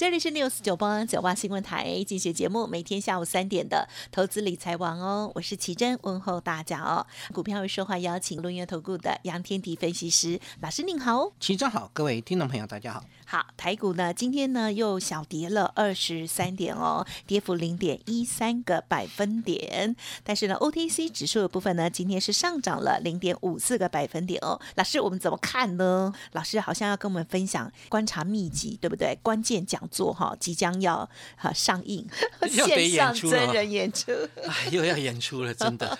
这里是 News 九八九八新闻台，进行节目，每天下午三点的投资理财王哦，我是奇珍，问候大家哦。股票会说话，邀请轮源投顾的杨天迪分析师老师您好，奇珍好，各位听众朋友大家好。好，台股呢今天呢又小跌了二十三点哦，跌幅零点一三个百分点。但是呢，OTC 指数的部分呢，今天是上涨了零点五四个百分点哦。老师，我们怎么看呢？老师好像要跟我们分享观察秘籍，对不对？关键讲座哈，即将要哈上映，线上真人演出，哎，又要演出了，真的。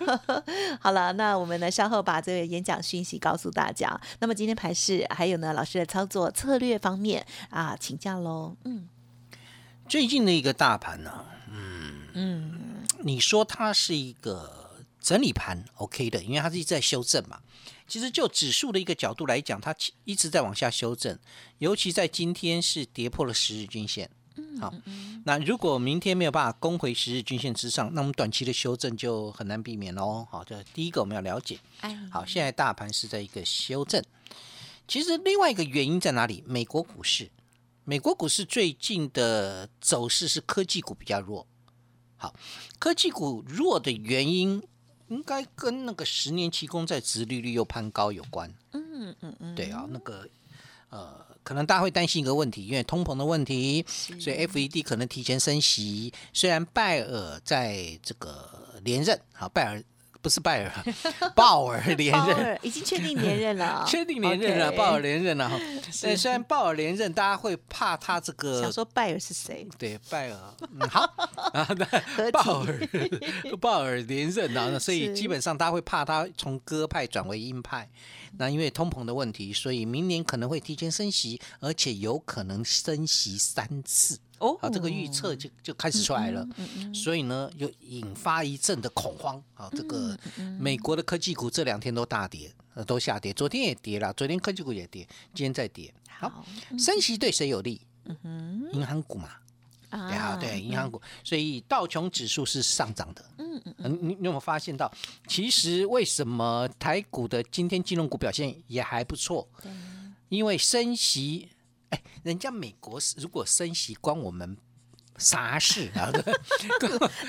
好了，那我们呢稍后把这个演讲讯息告诉大家。那么今天盘市还有呢，老师的操作策。策略方面啊，请教喽。嗯，最近的一个大盘呢，嗯嗯，你说它是一个整理盘，OK 的，因为它是一直在修正嘛。其实就指数的一个角度来讲，它一直在往下修正，尤其在今天是跌破了十日均线。好，那如果明天没有办法攻回十日均线之上，那我们短期的修正就很难避免喽。好，这第一个我们要了解。好，现在大盘是在一个修正。其实另外一个原因在哪里？美国股市，美国股市最近的走势是科技股比较弱。好，科技股弱的原因应该跟那个十年期公债殖利率又攀高有关。嗯嗯嗯，对啊，那个呃，可能大家会担心一个问题，因为通膨的问题，所以 F E D 可能提前升息。虽然拜尔在这个连任，好，拜尔。不是拜尔，鲍尔连任，已经确定连任了，确定连任了，鲍尔连任了哈。虽然鲍尔连任，大家会怕他这个。想说拜尔是谁？对，拜尔。好，然后呢，鲍尔，鲍尔连任啊，所以基本上大家会怕他从鸽派转为鹰派。那因为通膨的问题，所以明年可能会提前升息，而且有可能升息三次。哦，好，这个预测就就开始出来了，所以呢，又引发一阵的恐慌。啊，这个美国的科技股这两天都大跌，呃，都下跌。昨天也跌了，昨天科技股也跌，今天再跌。好，升息对谁有利？嗯哼，银行股嘛。啊，对，银行股，所以道琼指数是上涨的。嗯嗯，你你有没有发现到，其实为什么台股的今天金融股表现也还不错？因为升息。哎，人家美国是如果升息关我们啥事 啊？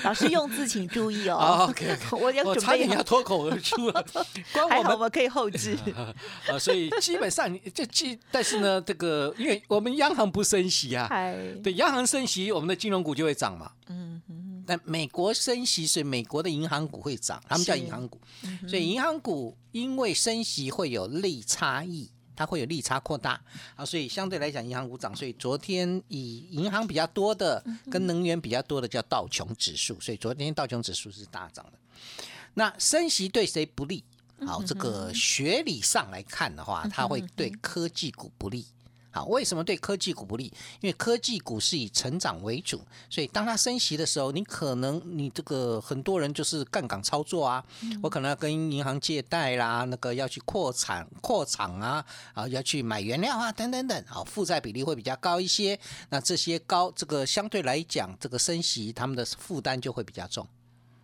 老师用字请注意哦。OK，我我差点要脱口而出了。还好我们可以后置。啊，所以基本上这基，但是呢，这个因为我们央行不升息啊，对，央行升息，我们的金融股就会涨嘛。嗯嗯。但美国升息，所以美国的银行股会涨，他们叫银行股。所以银行股因为升息会有利差异。它会有利差扩大啊，所以相对来讲，银行股涨。所以昨天以银行比较多的跟能源比较多的叫道琼指数，所以昨天道琼指数是大涨的。那升息对谁不利？好，这个学理上来看的话，它会对科技股不利。好，为什么对科技股不利？因为科技股是以成长为主，所以当它升息的时候，你可能你这个很多人就是杠杆操作啊，我可能要跟银行借贷啦，那个要去扩产扩厂啊，啊要去买原料啊，等等等，啊负债比例会比较高一些。那这些高这个相对来讲，这个升息他们的负担就会比较重。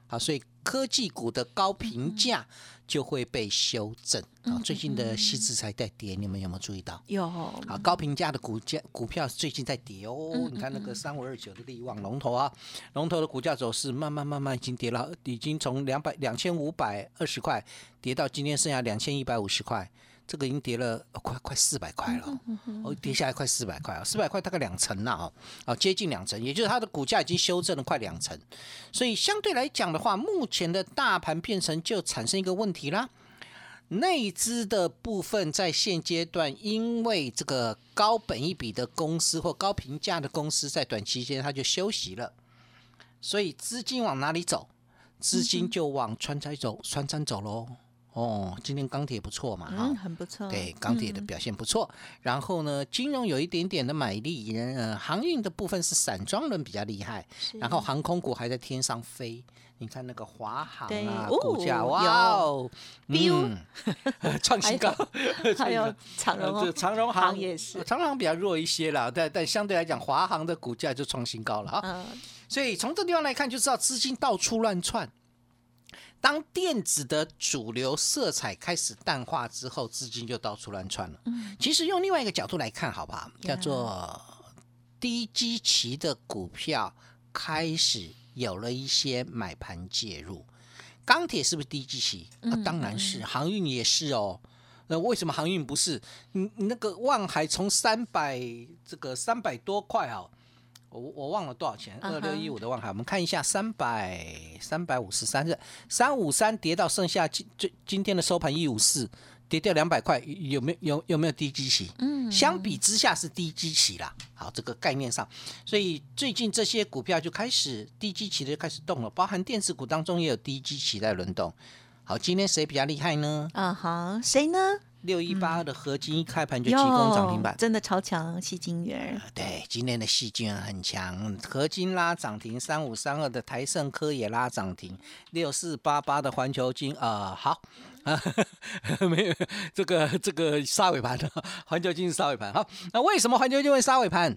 好，所以科技股的高评价。就会被修正啊！最近的西资才在跌，你们有没有注意到？有啊，高评价的股价股票最近在跌哦。你看那个三五二九的利旺龙头啊，龙头的股价走势慢慢慢慢已经跌了，已经从两百两千五百二十块跌到今天剩下两千一百五十块。这个已经跌了快快四百块了，哦，跌下来快四百块啊，四百块大概两成了啊，啊，接近两成，也就是它的股价已经修正了快两成，所以相对来讲的话，目前的大盘变成就产生一个问题啦，内资的部分在现阶段，因为这个高本一笔的公司或高评价的公司在短期间它就休息了，所以资金往哪里走？资金就往川菜走，川餐走喽。哦，今天钢铁不错嘛，嗯，很不错。对，钢铁的表现不错。然后呢，金融有一点点的买力，呃，航运的部分是散装轮比较厉害。然后航空股还在天上飞，你看那个华航啊，股价哇哦，嗯，创新高。还有长荣，长荣航也是，长荣航比较弱一些啦，但但相对来讲，华航的股价就创新高了啊。嗯。所以从这地方来看，就知道资金到处乱窜。当电子的主流色彩开始淡化之后，资金就到处乱窜了。嗯，其实用另外一个角度来看，好不好？叫做低基期的股票开始有了一些买盘介入。钢铁是不是低基期？啊，当然是。航运也是哦。那为什么航运不是？你你那个望海从三百这个三百多块啊？我我忘了多少钱，二六一五的万海，我们看一下三百三百五十三日三五三跌到剩下今最今天的收盘一五四，跌掉两百块，有没有有有没有低基期？嗯，相比之下是低基期啦。好，这个概念上，所以最近这些股票就开始低基期的就开始动了，包含电子股当中也有低基期在轮动。好，今天谁比较厉害呢？啊哈，谁呢？六一八二的合金一开盘就急攻涨停板，真的超强，细金元。对，今天的细金元很强，合金拉涨停，三五三二的台盛科也拉涨停，六四八八的环球金啊，好啊，没有这个这个杀尾盘的 环球金是杀尾盘。好，那为什么环球金会杀尾盘？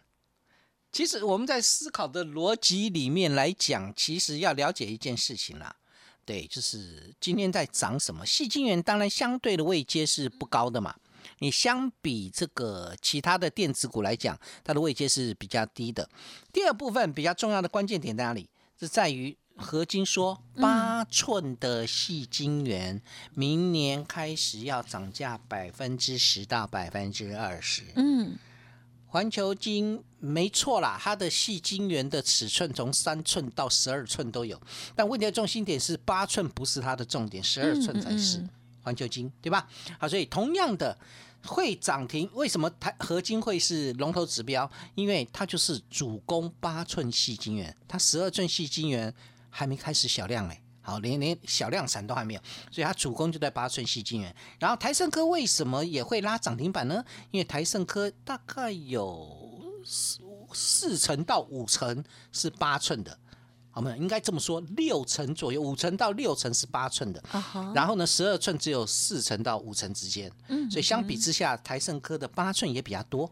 其实我们在思考的逻辑里面来讲，其实要了解一件事情啦。对，就是今天在涨什么？细晶圆当然相对的位阶是不高的嘛。你相比这个其他的电子股来讲，它的位阶是比较低的。第二部分比较重要的关键点在哪里？是在于合金说八寸的细晶圆明年开始要涨价百分之十到百分之二十。嗯。环球金没错啦，它的细晶圆的尺寸从三寸到十二寸都有，但问题的重心点是八寸不是它的重点，十二寸才是环球金，对吧？好，所以同样的会涨停，为什么台合金会是龙头指标？因为它就是主攻八寸细晶圆，它十二寸细晶圆还没开始小量嘞。好，连连小量产都还没有，所以它主攻就在八寸细晶圆。然后台盛科为什么也会拉涨停板呢？因为台盛科大概有四四成到五成是八寸的，好没有？应该这么说，六成左右，五成到六成是八寸的。然后呢，十二寸只有四成到五成之间。嗯，所以相比之下，台盛科的八寸也比较多。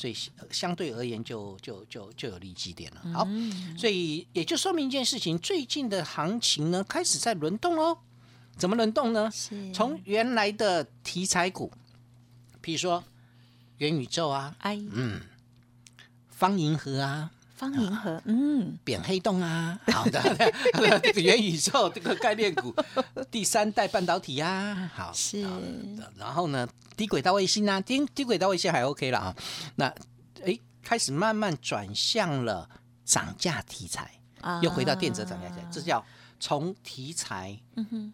所以相对而言，就就就就有利基点了。好，所以也就说明一件事情：最近的行情呢，开始在轮动哦。怎么轮动呢？从原来的题材股，比如说元宇宙啊，嗯，方银河啊。方银河，嗯，扁黑洞啊，好的，这个元宇宙这个概念股，第三代半导体呀，好是，然后呢，低轨道卫星啊，低低轨道卫星还 OK 了啊，那哎，开始慢慢转向了涨价题材，又回到电子涨价题材，这叫从题材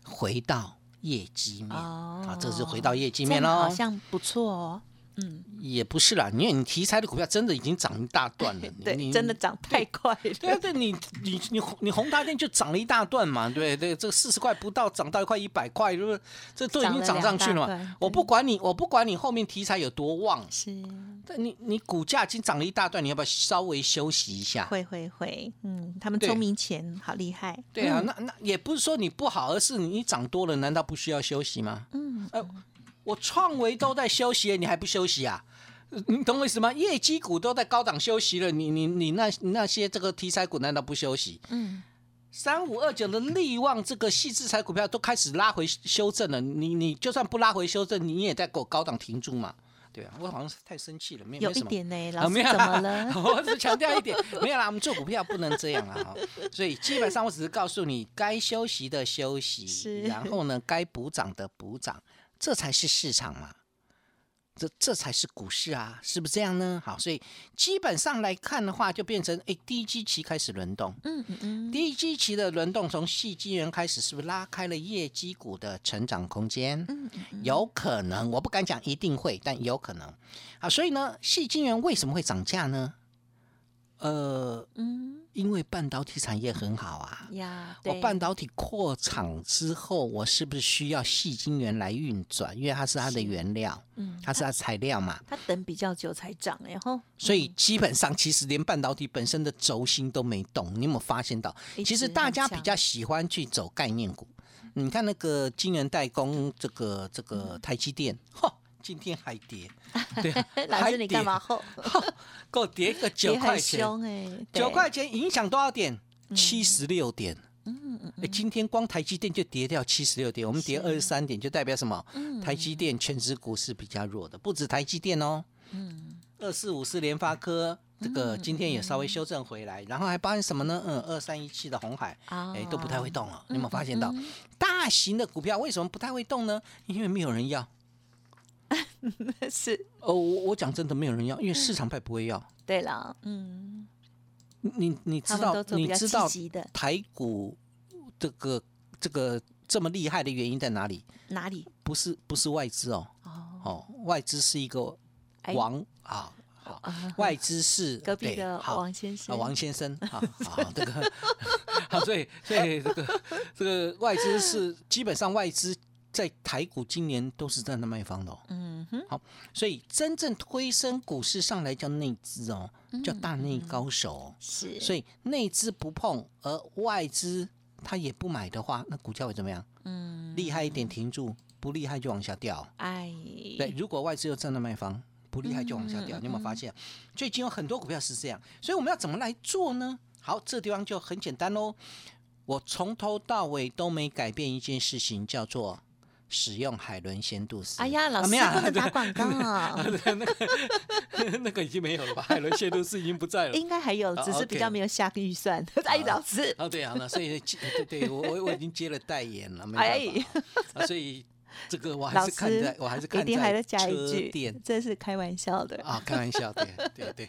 回到业绩面。啊，这是回到业绩面喽，好像不错哦。嗯，也不是啦，因为你题材的股票真的已经涨一大段了，对，真的涨太快了。对 啊，对你你你你宏达电就涨了一大段嘛，对对，这个四十块不到涨到一块一百块，是不是？这都已经涨上去了嘛。我不管你，我不管你后面题材有多旺，是，但你你股价已经涨了一大段，你要不要稍微休息一下？会会会，嗯，他们聪明钱好厉害。对啊，那那也不是说你不好，而是你涨多了，难道不需要休息吗？嗯，呃。我创维都在休息，你还不休息啊？你懂我意思吗？业绩股都在高档休息了，你你你那那些这个题材股难道不休息？嗯，三五二九的利旺这个细制材股票都开始拉回修正了，你你就算不拉回修正，你也在给我高档停住嘛？对啊，我好像是太生气了，没有一点呢，老师怎么了？我只强调一点，没有啦，我们做股票不能这样啊！所以基本上我只是告诉你，该休息的休息，然后呢，该补涨的补涨。这才是市场嘛，这这才是股市啊，是不是这样呢？好，所以基本上来看的话，就变成哎，第一基期开始轮动。嗯嗯嗯，第一基期的轮动从细基元开始，是不是拉开了业绩股的成长空间？嗯嗯，有可能，我不敢讲一定会，但有可能。好，所以呢，细金元为什么会涨价呢？呃，嗯。因为半导体产业很好啊，呀，我半导体扩厂之后，我是不是需要细晶圆来运转？因为它是它的原料，嗯，它是它材料嘛。它等比较久才涨，然后，所以基本上其实连半导体本身的轴心都没动。你有没有发现到？其实大家比较喜欢去走概念股。你看那个晶圆代工，这个这个台积电，哈。今天还跌，对，老师你干嘛后？够跌个九块钱，九块钱影响多少点？七十六点。嗯嗯哎，今天光台积电就跌掉七十六点，我们跌二十三点，就代表什么？台积电全指股是比较弱的，不止台积电哦。嗯。二四五四联发科这个今天也稍微修正回来，然后还包含什么呢？嗯，二三一七的红海，哎，都不太会动了。你有没有发现到大型的股票为什么不太会动呢？因为没有人要。是哦，我我讲真的，没有人要，因为市场派不会要。对了，嗯，你你知道你知道台股这个这个这么厉害的原因在哪里？哪里？不是不是外资哦，哦，外资是一个王啊，好，外资是 隔壁的王先生，王先生，好，好，这个 好，所以所以这个这个外资是基本上外资。在台股今年都是站在卖方的，嗯哼，好，所以真正推升股市上来叫内资哦，叫大内高手，是，所以内资不碰，而外资他也不买的话，那股价会怎么样？嗯，厉害一点停住，不厉害就往下掉。哎，对，如果外资又站在卖方，不厉害就往下掉，你有没有发现？最近有很多股票是这样，所以我们要怎么来做呢？好，这地方就很简单喽，我从头到尾都没改变一件事情，叫做。使用海伦仙度斯。哎呀，老师不能打广告 啊！那个那个已经没有了吧？海伦仙度斯已经不在了。应该还有，只是比较没有下预算。哎，老师。哦，对啊，那所以对对，我我我已经接了代言了，没办法。所以这个我还是看在，我还是看在车店。这是开玩笑的啊，开玩笑，对对对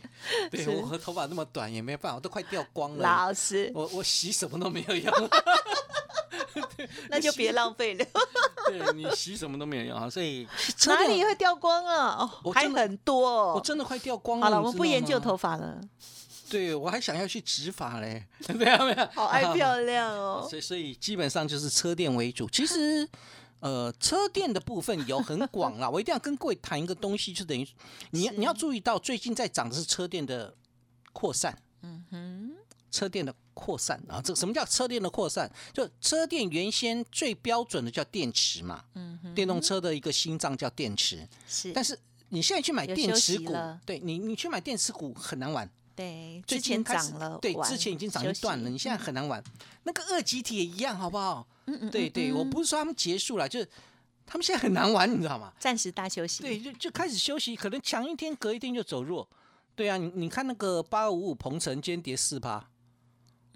对。我和头发那么短也没办法，我都快掉光了。老师，我我洗什么都没有用。那就别浪费了。对你洗什么都没有用啊，所以 哪里会掉光啊？还很多，我真的快掉光了。好了，我们不研究头发了。对，我还想要去植发嘞。没有没有，好爱漂亮哦。所以所以基本上就是车店为主。其实呃，车店的部分有很广啦。我一定要跟各位谈一个东西，就等于你你要注意到，最近在涨的是车店的扩散。嗯哼，车店的。扩散啊，这什么叫车电的扩散？就车电原先最标准的叫电池嘛，嗯，电动车的一个心脏叫电池，是。但是你现在去买电池股，对你，你去买电池股很难玩。对，之前涨了，对，之前已经涨一段了，你现在很难玩。那个二级体也一样，好不好？嗯嗯，对对，我不是说他们结束了，就是他们现在很难玩，你知道吗？暂时大休息。对，就就开始休息，可能强一天，隔一天就走弱。对啊，你你看那个八五五鹏程，今天跌四趴。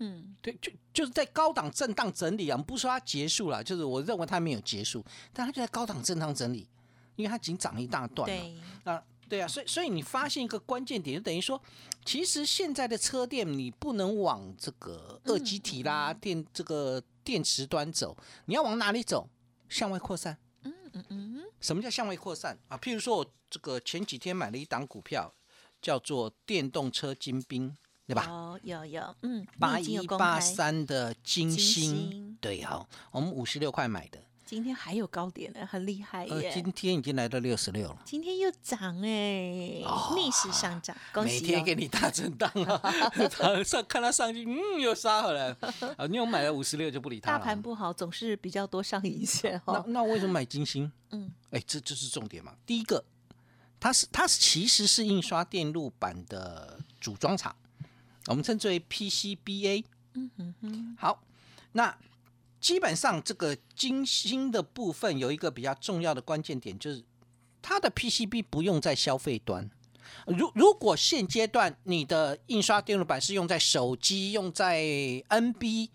嗯，对，就就是在高档震荡整理啊，我们不说它结束了，就是我认为它没有结束，但它就在高档震荡整理，因为它已经涨一大段了。啊，对啊，所以所以你发现一个关键点，就等于说，其实现在的车店你不能往这个二级体啦、电这个电池端走，你要往哪里走？向外扩散。嗯嗯嗯。什么叫向外扩散啊？譬如说我这个前几天买了一档股票，叫做电动车精兵。对吧？哦，有有，嗯，八一八三的金星，对，好，我们五十六块买的，今天还有高点呢，很厉害耶！今天已经来到六十六了，今天又涨哎，逆势上涨，恭喜！每天给你大震荡啊，上看它上去，嗯，又杀回来，啊，你有买了五十六就不理它大盘不好，总是比较多上影线那那为什么买金星？嗯，哎，这这是重点嘛？第一个，它是它其实是印刷电路板的组装厂。我们称之为 PCBA。嗯哼哼。好，那基本上这个金星的部分有一个比较重要的关键点，就是它的 PCB 不用在消费端。如如果现阶段你的印刷电路板是用在手机、用在 NB，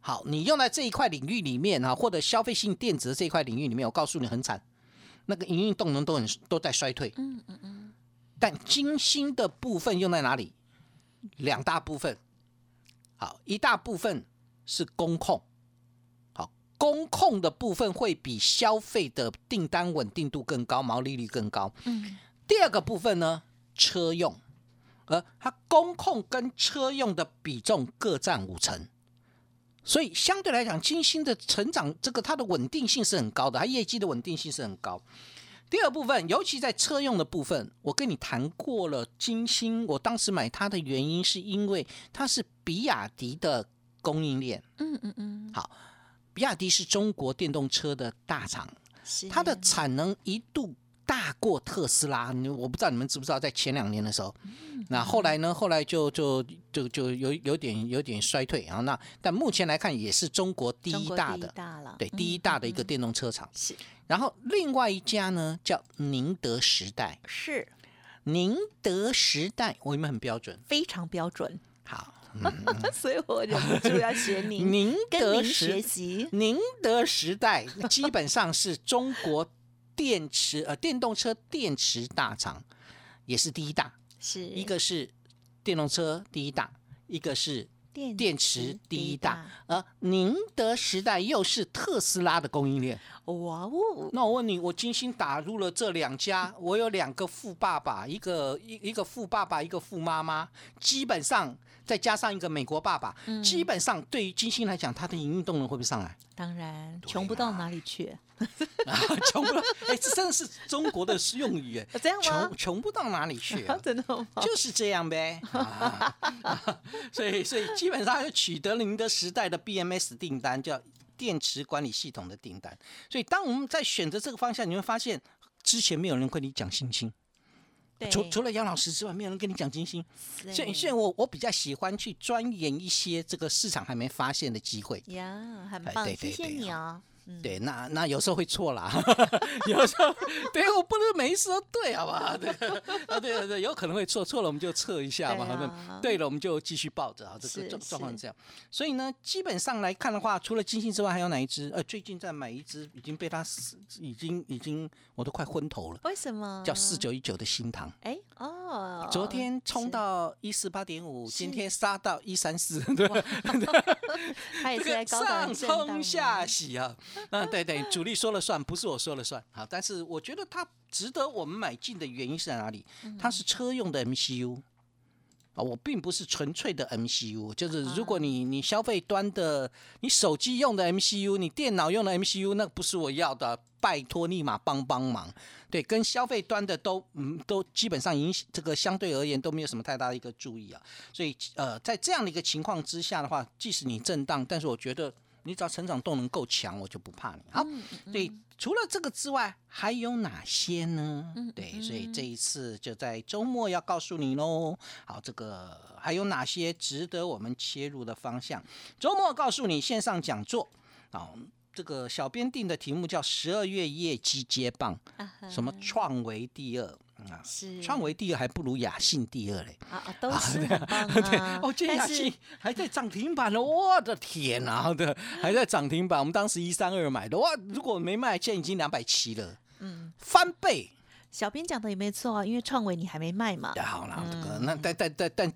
好，你用在这一块领域里面啊，或者消费性电子这一块领域里面，我告诉你很惨。那个营运动能都很都在衰退。嗯嗯嗯。但金星的部分用在哪里？两大部分。好，一大部分是工控。好，工控的部分会比消费的订单稳定度更高，毛利率更高。嗯。第二个部分呢，车用，而它工控跟车用的比重各占五成。所以相对来讲，金星的成长，这个它的稳定性是很高的，它业绩的稳定性是很高。第二部分，尤其在车用的部分，我跟你谈过了，金星，我当时买它的原因是因为它是比亚迪的供应链。嗯嗯嗯。好，比亚迪是中国电动车的大厂，它的产能一度。大过特斯拉，我不知道你们知不知道，在前两年的时候，那后来呢？后来就就就就有有点有点衰退啊。那但目前来看，也是中国第一大的，对第一大的一个电动车厂。是。然后另外一家呢，叫宁德时代。是。宁德时代，我们很标准，非常标准。好，所以我忍不住要学您。宁德学习。宁德时代基本上是中国。电池呃，电动车电池大厂也是第一大，是一个是电动车第一大，一个是电电池第一大，而宁德时代又是特斯拉的供应链。哇哦！那我问你，我精心打入了这两家，我有两个富爸爸，一个一一个富爸爸，一个富妈妈，基本上再加上一个美国爸爸，基本上对于金星来讲，它的营运动能会不会上来？当然，穷不到哪里去。啊，穷不到，哎，这真的是中国的用语哎，这样吗？穷穷不到哪里去，真的吗？就是这样呗。所以，所以基本上就取得了您的时代的 BMS 订单，叫。电池管理系统的订单，所以当我们在选择这个方向，你会发现之前没有人跟你讲星星，除除了杨老师之外，没有人跟你讲金星。所以，所以我我比较喜欢去钻研一些这个市场还没发现的机会。呀，很棒，谢谢你哦。对，那那有时候会错啦，有时候对我不能每一次都对，好不好？对啊，对对对，有可能会错，错了我们就测一下嘛，对了我们就继续抱着啊，这个状状况这样。所以呢，基本上来看的话，除了金星之外，还有哪一只？呃，最近在买一只，已经被它已经已经我都快昏头了。为什么？叫四九一九的新塘。哎哦，昨天冲到一四八点五，今天杀到一三四，对 它也是在高档上冲下洗啊。啊，对对，主力说了算，不是我说了算。好，但是我觉得它值得我们买进的原因是在哪里？它是车用的 MCU 啊，我并不是纯粹的 MCU，就是如果你你消费端的，你手机用的 MCU，你电脑用的 MCU，那不是我要的，拜托立马帮帮忙。对，跟消费端的都嗯都基本上影响这个相对而言都没有什么太大的一个注意啊。所以呃，在这样的一个情况之下的话，即使你震荡，但是我觉得。你只要成长动能够强，我就不怕你。好，对，除了这个之外，还有哪些呢？对，所以这一次就在周末要告诉你喽。好，这个还有哪些值得我们切入的方向？周末告诉你线上讲座。好，这个小编定的题目叫“十二月业绩接棒”，什么创维第二。啊，是创维第二还不如雅信第二嘞，啊都是很棒啊！哦，今天雅信还在涨停板呢，我的天哪！对，还在涨停板。我们当时一三二买的，哇，如果没卖，现在已经两百七了，嗯，翻倍。小编讲的也没错啊，因为创维你还没卖嘛。好啦，这个那但但但但，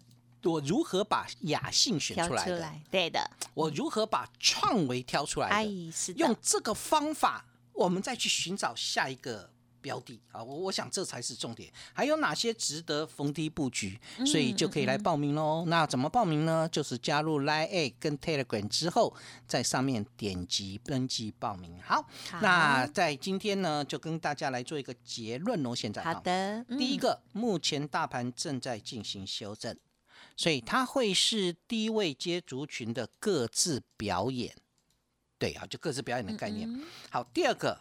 我如何把雅信选出来的？对的，我如何把创维挑出来的？哎，是用这个方法，我们再去寻找下一个。标的啊，我我想这才是重点。还有哪些值得逢低布局？所以就可以来报名喽。那怎么报名呢？就是加入 Line A 跟 Telegram 之后，在上面点击登记报名。好，那在今天呢，就跟大家来做一个结论哦。现在好的，第一个，目前大盘正在进行修正，所以它会是低位接族群的各自表演。对啊，就各自表演的概念。好，第二个。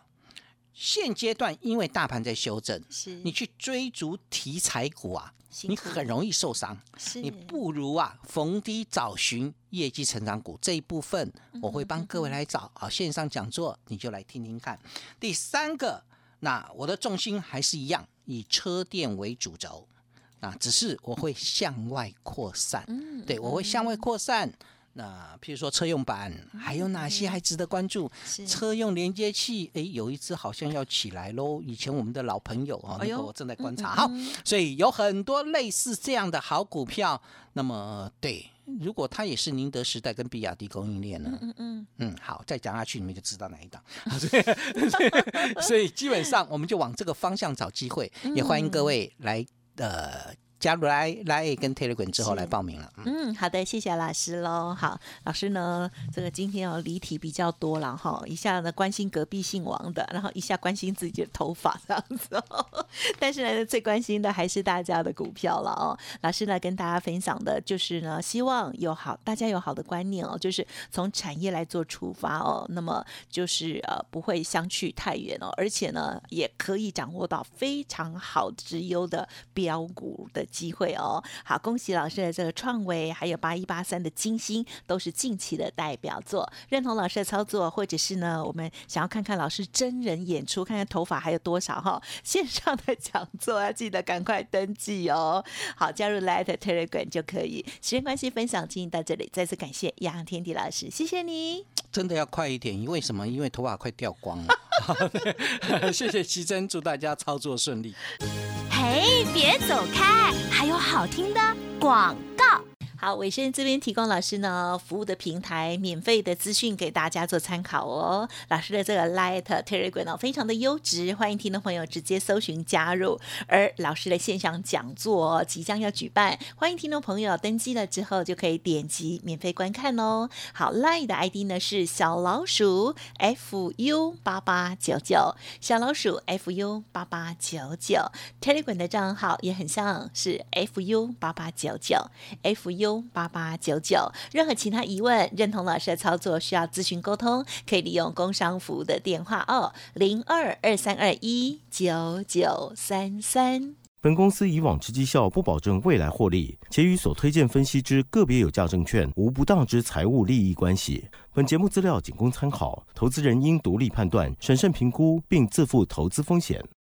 现阶段，因为大盘在修正，你去追逐题材股啊，你很容易受伤。你不如啊，逢低找寻业绩成长股这一部分，我会帮各位来找啊。线上讲座你就来听听看。第三个，那我的重心还是一样，以车电为主轴啊，只是我会向外扩散。嗯对我会向外扩散。那譬如说车用板还有哪些还值得关注？车用连接器，哎，有一只好像要起来喽。以前我们的老朋友啊，那个我正在观察。好，所以有很多类似这样的好股票。那么，对，如果它也是宁德时代跟比亚迪供应链呢？嗯嗯嗯。好，再讲下去，你们就知道哪一档。所以，所以基本上我们就往这个方向找机会。也欢迎各位来呃。加入来来跟 Telegram 之后来报名了。嗯，好的，谢谢老师喽。好，老师呢，这个今天哦离题比较多了哈，一下呢关心隔壁姓王的，然后一下关心自己的头发这样子哦。但是呢，最关心的还是大家的股票了哦。老师呢跟大家分享的就是呢，希望有好大家有好的观念哦，就是从产业来做出发哦，那么就是呃不会相去太远哦，而且呢也可以掌握到非常好之优的标股的。机会哦，好，恭喜老师的这个创维，还有八一八三的金星，都是近期的代表作。认同老师的操作，或者是呢，我们想要看看老师真人演出，看看头发还有多少哈？线上的讲座要记得赶快登记哦。好，加入 Light Telegram 就可以。时间关系，分享进行到这里，再次感谢杨天地老师，谢谢你。真的要快一点，因为什么？因为头发快掉光了。谢谢奇珍，祝大家操作顺利。嘿，别走开，还有好听的广告。好，伟生这边提供老师呢服务的平台，免费的资讯给大家做参考哦。老师的这个 Light Telegram 呢非常的优质，欢迎听众朋友直接搜寻加入。而老师的线上讲座即将要举办，欢迎听众朋友登记了之后就可以点击免费观看哦。好，Light 的 ID 呢是小老鼠 fu 八八九九，小老鼠 fu 八八九九。Telegram 的账号也很像是 fu 八八九九 fu。八八九九，任何其他疑问，认同老师的操作需要咨询沟通，可以利用工商服务的电话哦，零二二三二一九九三三。本公司以往之绩效不保证未来获利，且与所推荐分析之个别有价证券无不当之财务利益关系。本节目资料仅供参考，投资人应独立判断、审慎评估，并自负投资风险。